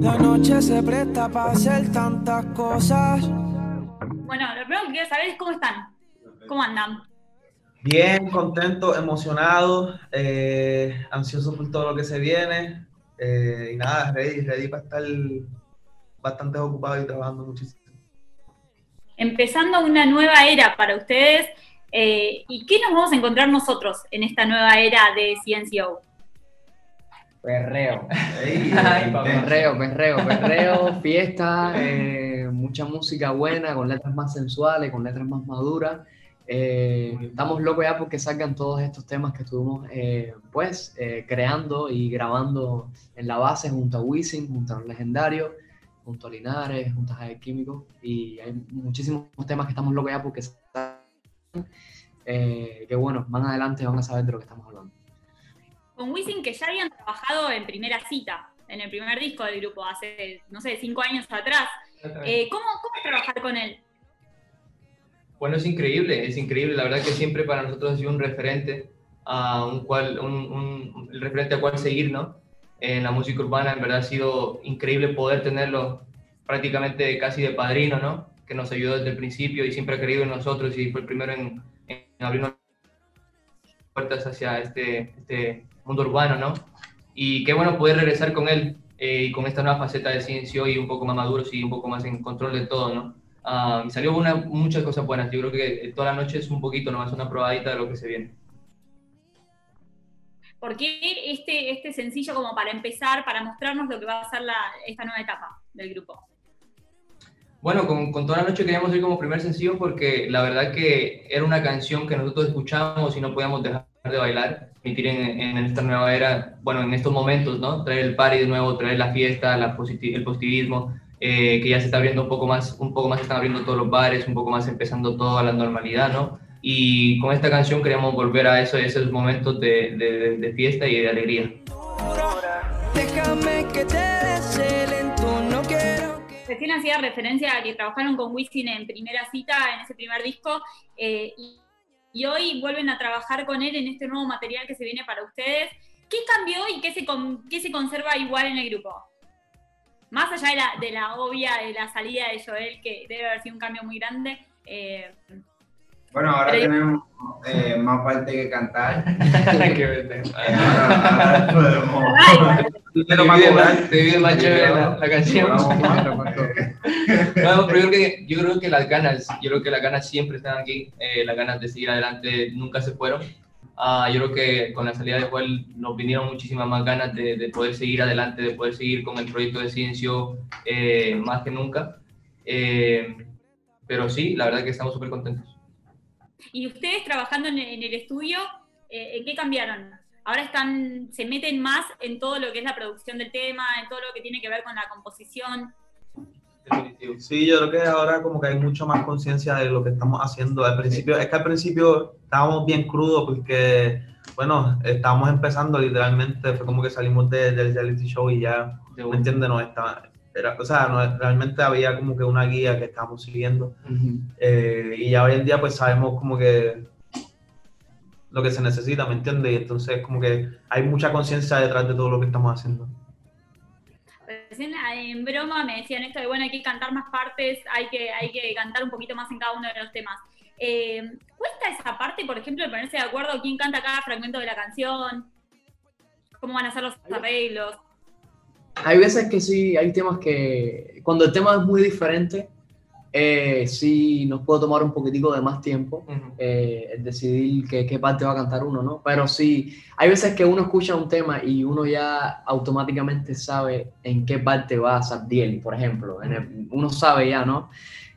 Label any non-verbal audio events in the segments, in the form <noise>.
La noche se presta para hacer tantas cosas. Bueno, lo primero que quiero saber es cómo están. ¿Cómo andan? Bien, contento, emocionado, eh, ansioso por todo lo que se viene. eh, y nada, ready, ready para estar bastante ocupado y trabajando muchísimo. Empezando una nueva era para ustedes. eh, ¿Y qué nos vamos a encontrar nosotros en esta nueva era de CNCO? Perreo. Ey, <laughs> Ay, perreo, perreo, fiesta, eh, mucha música buena, con letras más sensuales, con letras más maduras. Eh, estamos locos ya porque salgan todos estos temas que estuvimos eh, pues eh, creando y grabando en la base junto a Wisin, junto a los legendarios, junto a Linares, junto a Javier Químico y hay muchísimos temas que estamos locos ya porque salgan, eh, que bueno, más adelante van a saber de lo que estamos hablando. Con Wisin que ya habían trabajado en primera cita, en el primer disco del grupo, hace, no sé, cinco años atrás. Eh, ¿cómo, ¿Cómo es trabajar con él? Bueno, es increíble, es increíble. La verdad que siempre para nosotros ha sido un referente, a un cual, un, un- el referente a cual seguir, ¿no? En la música urbana, en verdad ha sido increíble poder tenerlo prácticamente casi de padrino, ¿no? Que nos ayudó desde el principio y siempre ha creído en nosotros y fue el primero en, en abrirnos puertas hacia este, este mundo urbano, ¿no? Y qué bueno poder regresar con él eh, y con esta nueva faceta de ciencia y un poco más maduros y un poco más en control de todo, ¿no? Ah, salió una, muchas cosas buenas. Yo creo que eh, toda la noche es un poquito, nomás una probadita de lo que se viene. ¿Por qué este, este sencillo como para empezar, para mostrarnos lo que va a ser la- esta nueva etapa del grupo? Bueno, con, con toda la noche queríamos ir como primer sencillo porque la verdad que era una canción que nosotros escuchábamos y no podíamos dejar de bailar, emitir en, en esta nueva era, bueno, en estos momentos, ¿no? Traer el party de nuevo, traer la fiesta, la positi- el positivismo, eh, que ya se está abriendo un poco más, un poco más están abriendo todos los bares, un poco más empezando todo a la normalidad, ¿no? Y con esta canción queríamos volver a eso, esos momentos de, de- de fiesta y de alegría. Déjame que te dé lento, no quiero que... Recién hacía referencia a que trabajaron con Wisin en primera cita, en ese primer disco, eh, y, y hoy vuelven a trabajar con él en este nuevo material que se viene para ustedes. ¿Qué cambió y qué se, con- qué se conserva igual en el grupo? Más allá de la, de la obvia, de la salida de Joel, que debe haber sido un cambio muy grande. eh, Bueno, ahora Pero- tenemos eh, más parte que cantar. <laughs> Qué vete. Eh, ahora, ahora <laughs> podemos- ay, Pero más más chévere la, la canción. Pero yo creo, que, yo creo que las ganas, yo creo que las ganas siempre están aquí, eh, las ganas de seguir adelante nunca se fueron. Ah, yo creo que con la salida de Joel nos vinieron muchísimas más ganas de, de poder seguir adelante, de poder seguir con el proyecto de Ciencio eh, más que nunca. Eh, pero sí, la verdad que estamos súper contentos. Y ustedes trabajando en, en el estudio, eh, ¿en qué cambiaron? Ahora están, se meten más en todo lo que es la producción del tema, en todo lo que tiene que ver con la composición. Definitivo. Sí, yo creo que ahora como que hay mucho más conciencia de lo que estamos haciendo. Al principio, es que al principio estábamos bien crudos porque, bueno, estábamos empezando literalmente, fue como que salimos de- del reality show y ya, De ¿me entiendes? No era, o sea, no, realmente había como que una guía que estábamos siguiendo eh, y ya hoy en día pues sabemos como que lo que se necesita, ¿me entiendes? Y entonces como que hay mucha conciencia detrás de todo lo que estamos haciendo. Recién eh, en broma me decían esto de, bueno, hay que cantar más partes, hay que, hay que cantar un poquito más en cada uno de los temas. Eh, ¿Cuesta esa parte, por ejemplo, de ponerse de acuerdo quién canta cada fragmento de la canción? ¿Cómo van a ser los arreglos? Hay veces que sí, hay temas que cuando el tema es muy diferente, eh, sí nos puede tomar un poquitico de más tiempo Ujú. eh, el decidir qué, qué parte va a cantar uno, ¿no? Pero sí, hay veces que uno escucha un tema y uno ya automáticamente sabe en qué parte va a Sardiel, por ejemplo. En el- uno sabe ya, ¿no?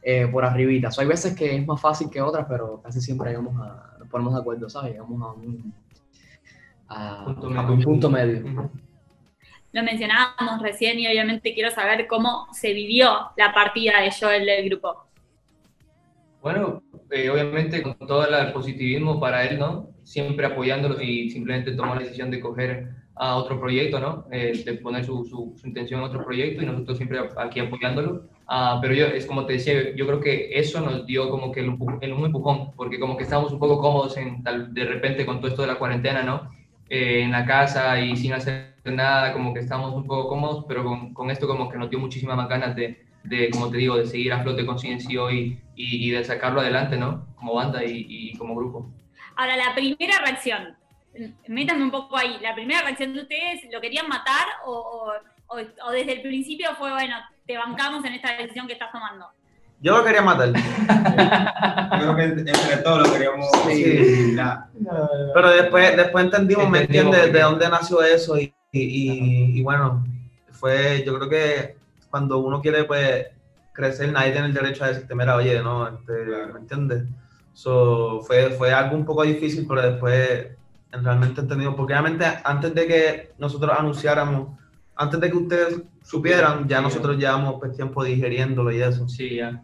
Eh, por arribita. So, hay veces que es más fácil que otras, pero casi siempre llegamos a, nos ponemos de acuerdo, ¿sabes? Llegamos a un, a- Punto a medio. un punto medio. Ujú. Lo mencionábamos recién y obviamente quiero saber cómo se vivió la partida de Joel del grupo. Bueno, eh, obviamente con todo el positivismo para él, ¿no? Siempre apoyándolo y simplemente tomó la decisión de coger a otro proyecto, ¿no? Eh, de poner su, su, intención en otro proyecto y nosotros siempre aquí apoyándolo. Ah, pero yo, es como te decía, yo creo que eso nos dio como que el, el- un empujón, porque como que estábamos un poco cómodos en, de repente con todo esto de la cuarentena, ¿no? Eh, en la casa y sin hacer nada, como que estamos un poco cómodos, pero con, con esto como que nos dio muchísimas más ganas de, de, como te digo, de seguir a flote con CNCO y, y, y de sacarlo adelante, ¿no? Como banda y, y como grupo. Ahora, la primera reacción, métanme un poco ahí, la primera reacción de ustedes, ¿lo querían matar o, o, o desde el principio fue, bueno, te bancamos en esta decisión que estás tomando? Yo lo quería matar. Yo <laughs> creo que entre todos lo queríamos. Sí. la- Pero después, después entendimos, ¿me entiendes? De dónde nació eso y, y, y- y bueno, fue, yo creo que cuando uno quiere pues crecer, nadie tiene el derecho a decirte, mira, oye, no, este, Claro. ¿me entiendes? So, fue, fue algo un poco difícil, pero después realmente entendido, porque obviamente antes de que nosotros anunciáramos, antes de que ustedes supieran, ya nosotros llevamos pues, tiempo digeriéndolo y eso. Sí, ya.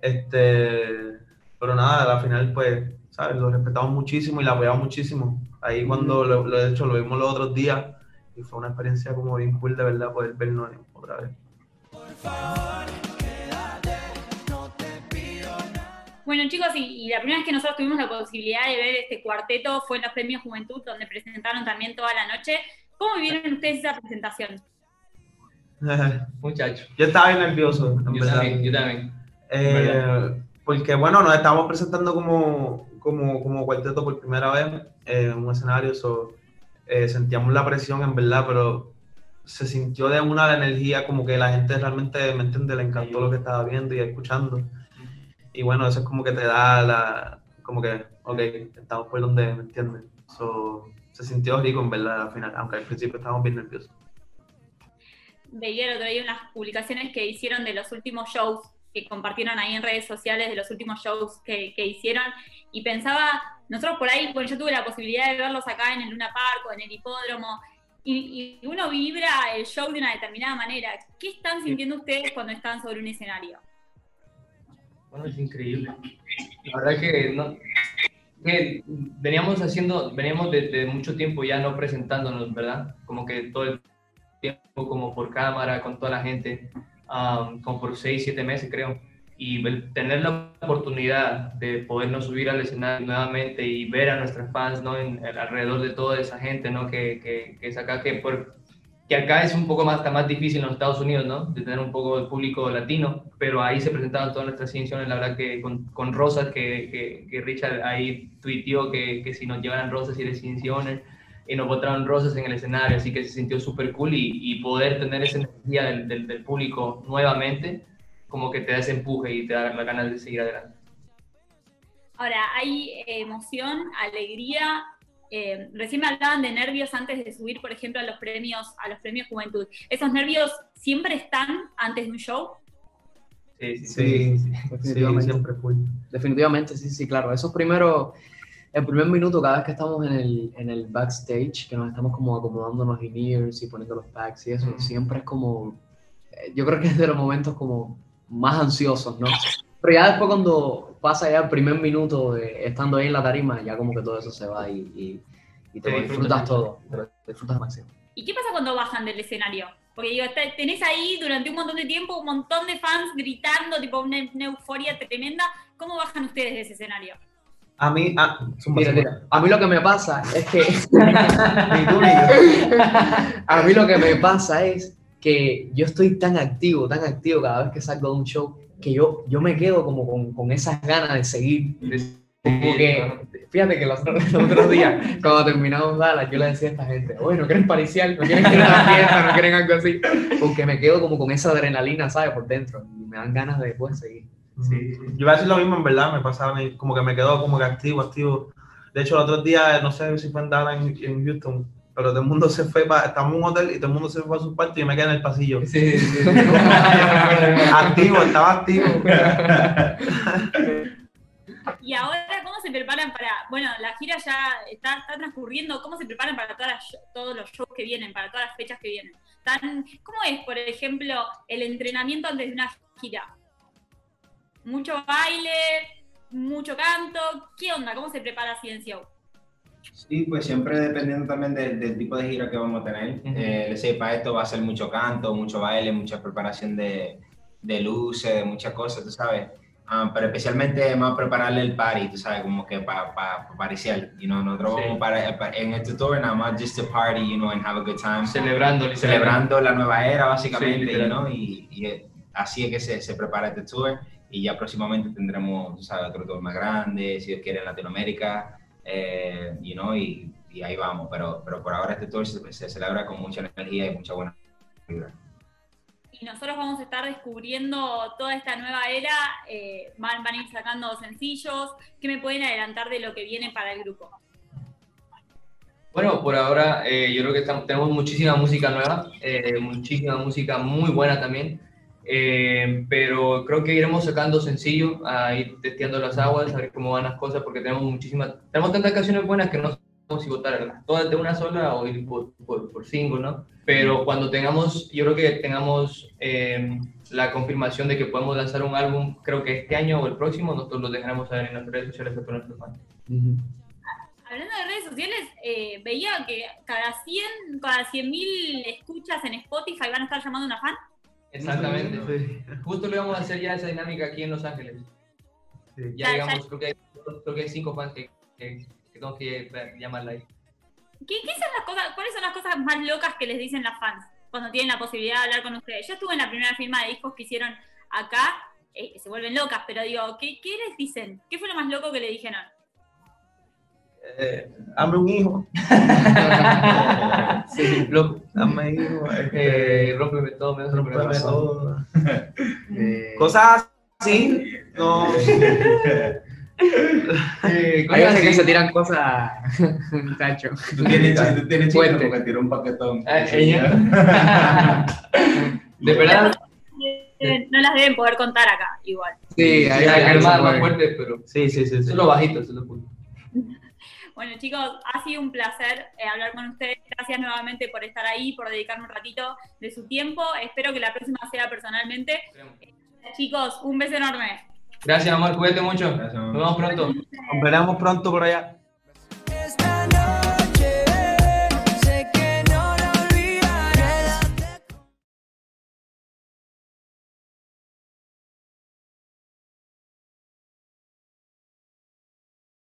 Este, pero nada, al final, pues, ¿sabes? Lo respetamos muchísimo y lo apoyamos muchísimo. Ahí cuando lo, lo he hecho, lo vimos los otros días y fue una experiencia como bien cool de verdad poder vernos otra vez. Bueno, chicos, y, y la primera vez que nosotros tuvimos la posibilidad de ver este cuarteto fue en los premios Juventud, donde presentaron también toda la noche. ¿Cómo vivieron ustedes esa presentación? <laughs> Muchacho. Yo estaba bien nervioso, en Yo también, yo también. Eh, porque bueno, nos estábamos presentando como, como, como cuarteto por primera vez eh, en un escenario, so, eh, sentíamos la presión en verdad, pero se sintió de una la energía como que la gente realmente, ¿me entiende? Le encantó lo que estaba viendo y escuchando. Y bueno, eso es como que te da la, como que, ok, estamos por donde, ¿me entiendes? So, se sintió rico en verdad al final, aunque al principio estábamos bien nerviosos. Veía el otro día unas publicaciones que hicieron de los últimos shows, que compartieron ahí en redes sociales de los últimos shows que, que hicieron, y pensaba, nosotros por ahí, bueno, yo tuve la posibilidad de verlos acá en el Luna Park o en el hipódromo, y, y uno vibra el show de una determinada manera. ¿Qué están sintiendo ustedes cuando están sobre un escenario? Bueno, es increíble. La verdad que, no, que veníamos haciendo, veníamos desde mucho tiempo ya no presentándonos, ¿verdad? Como que todo el tiempo como por cámara, con toda la gente, um, como por seis, siete meses creo. Y tener la oportunidad de podernos subir al escenario nuevamente y ver a nuestros fans, ¿no? En, alrededor de toda esa gente, ¿no? Que, que, que es acá, que por, que acá es un poco más, está más difícil en los Estados Unidos, ¿no? De tener un poco de público latino, pero ahí se presentaban todas nuestras ediciones, la verdad que con, con rosas, que, que, Richard ahí tuiteó que, que si nos llevaran rosas y decisiones, y nos botaron rosas en el escenario, así que se sintió súper cool y, y, poder tener esa energía del, del, del, público nuevamente, como que te da ese empuje y te da la ganas de seguir adelante. Ahora, hay emoción, alegría, eh, recién me hablaban de nervios antes de subir, por ejemplo, a los premios, a los premios Juventud. ¿Esos nervios siempre están antes de un show? Sí, sí, sí, sí, definitivamente. Siempre. Definitivamente, sí, sí, claro. Esos primeros, el primer minuto, cada vez que estamos en el, en el backstage, que nos estamos como acomodando los in-ears y poniendo los packs y eso, mm. siempre es como, eh, yo creo que es de los momentos como más ansiosos, ¿no? Pero ya después cuando pasa ya el primer minuto de estando ahí en la tarima, ya como que todo eso se va y, y, y te, te disfrutas todo, te disfrutas al máximo. ¿Y qué pasa cuando bajan del escenario? Porque digo, tenés ahí durante un montón de tiempo un montón de fans gritando, tipo una, una euforia tremenda. ¿Cómo bajan ustedes de ese escenario? A mí, ah, mira, mira, a mí lo que me pasa es que... <laughs> <laughs> a mí lo que me pasa es que yo estoy tan activo, tan activo cada vez que salgo de un show, que yo, yo me quedo como con, con esas ganas de seguir. Como que, fíjate que los, <laughs> los otros días, cuando terminamos Dallas, yo le decía a esta gente, oye, ¿no quieren pariciar? ¿No quieren a la fiesta? ¿No quieren algo así? Porque me quedo como con esa adrenalina, ¿sabes? Por dentro. Y me dan ganas de después seguir. Sí. Yo a decir lo mismo, en verdad, me pasaba como que me quedo como que activo, activo. De hecho, el otro día, no sé si fue en Dallas, en, en Houston, pero todo el mundo se fue, para, estábamos en un hotel y todo el mundo se fue a su parte y yo me quedé en el pasillo. Sí, sí, sí. <laughs> activo, estaba activo. <laughs> y ahora, ¿cómo se preparan para, bueno, la gira ya está, está transcurriendo, ¿cómo se preparan para todas las, todos los shows que vienen, para todas las fechas que vienen? Tan, ¿Cómo es, por ejemplo, el entrenamiento antes de una gira? ¿Mucho baile? ¿Mucho canto? ¿Qué onda? ¿Cómo se prepara Ciencio? Sí, pues siempre dependiendo también del, del, tipo de gira que vamos a tener. Uh -huh. eh, sé, para esto va a ser mucho canto, mucho baile, mucha preparación de, de luces, de muchas cosas, tú sabes. ah, pero especialmente más prepararle el party, tú sabes, como que para pa, pa pariciar, you know, nosotros Sí. vamos para, pa- en este tour nada más just to party, you know, and have a good time. Celebrando, celebrando la nueva era, Sí, básicamente, literal. you know, y, y, eh, así es que se, se prepara este tour. Y ya próximamente tendremos, tú sabes, otro tour más grande, si Dios quiere, en Latinoamérica, eh, you know, y, y ahí vamos. Pero, pero por ahora este tour se, se celebra con mucha energía y mucha buena vibra. Y nosotros vamos a estar descubriendo toda esta nueva era. eh, van, van a ir sacando sencillos. ¿Qué me pueden adelantar de lo que viene para el grupo? Bueno, por ahora eh, yo creo que estamos- tenemos muchísima música nueva, eh, muchísima música muy buena también, eh, pero creo que iremos sacando sencillo, a ir testeando las aguas, a ver cómo van las cosas, porque tenemos muchísimas, tenemos tantas canciones buenas que no sabemos si votar todas de una sola o ir por, por, por single, ¿no? Pero cuando tengamos, yo creo que tengamos eh, la confirmación de que podemos lanzar un álbum, creo que este año o el próximo, nosotros lo dejaremos saber en las redes sociales de nuestros fans. Ujú. Hablando de redes sociales, eh, veía que cada 100, cada 100.000 escuchas en Spotify van a estar llamando a una fan. Exactamente. Sí. Justo le vamos a hacer ya esa dinámica aquí en Los Ángeles. Sí. Ya Ya, digamos, creo que, hay, creo que hay cinco fans que, que, que tengo que llamarla ahí. ¿Qué, qué son las cosas, ¿Cuáles son las cosas más locas que les dicen las fans cuando tienen la posibilidad de hablar con ustedes? Yo estuve en la primera firma de discos que hicieron acá, eh, se vuelven locas, pero digo, ¿qué, ¿qué les dicen? ¿Qué fue lo más loco que le dijeron? Eh, hazme un hijo. <laughs> Sí, lo, Hazme hijo. este, eh, rómpeme todo, menos rómpeme todo. <laughs> Eh, Cosas así. No. <laughs> Eh, Hay cosas veces que se tiran cosas, tacho. Tú tienes, tú tienes porque tiró un paquetón. Ah, ella. De verdad, Eh, no las deben poder contar acá, igual. Sí, hay hay que armar más fuerte, pero Sí, sí, sí. eso sí. es lo bajito, eso es lo cool. Bueno, chicos, ha sido un placer eh, hablar con ustedes. Gracias nuevamente por estar ahí, por dedicarme un ratito de su tiempo. Espero que la próxima sea personalmente. Chicos, un beso enorme. Gracias, amor, cuídate mucho. Gracias, amor. Nos vemos pronto. Nos veremos pronto por allá.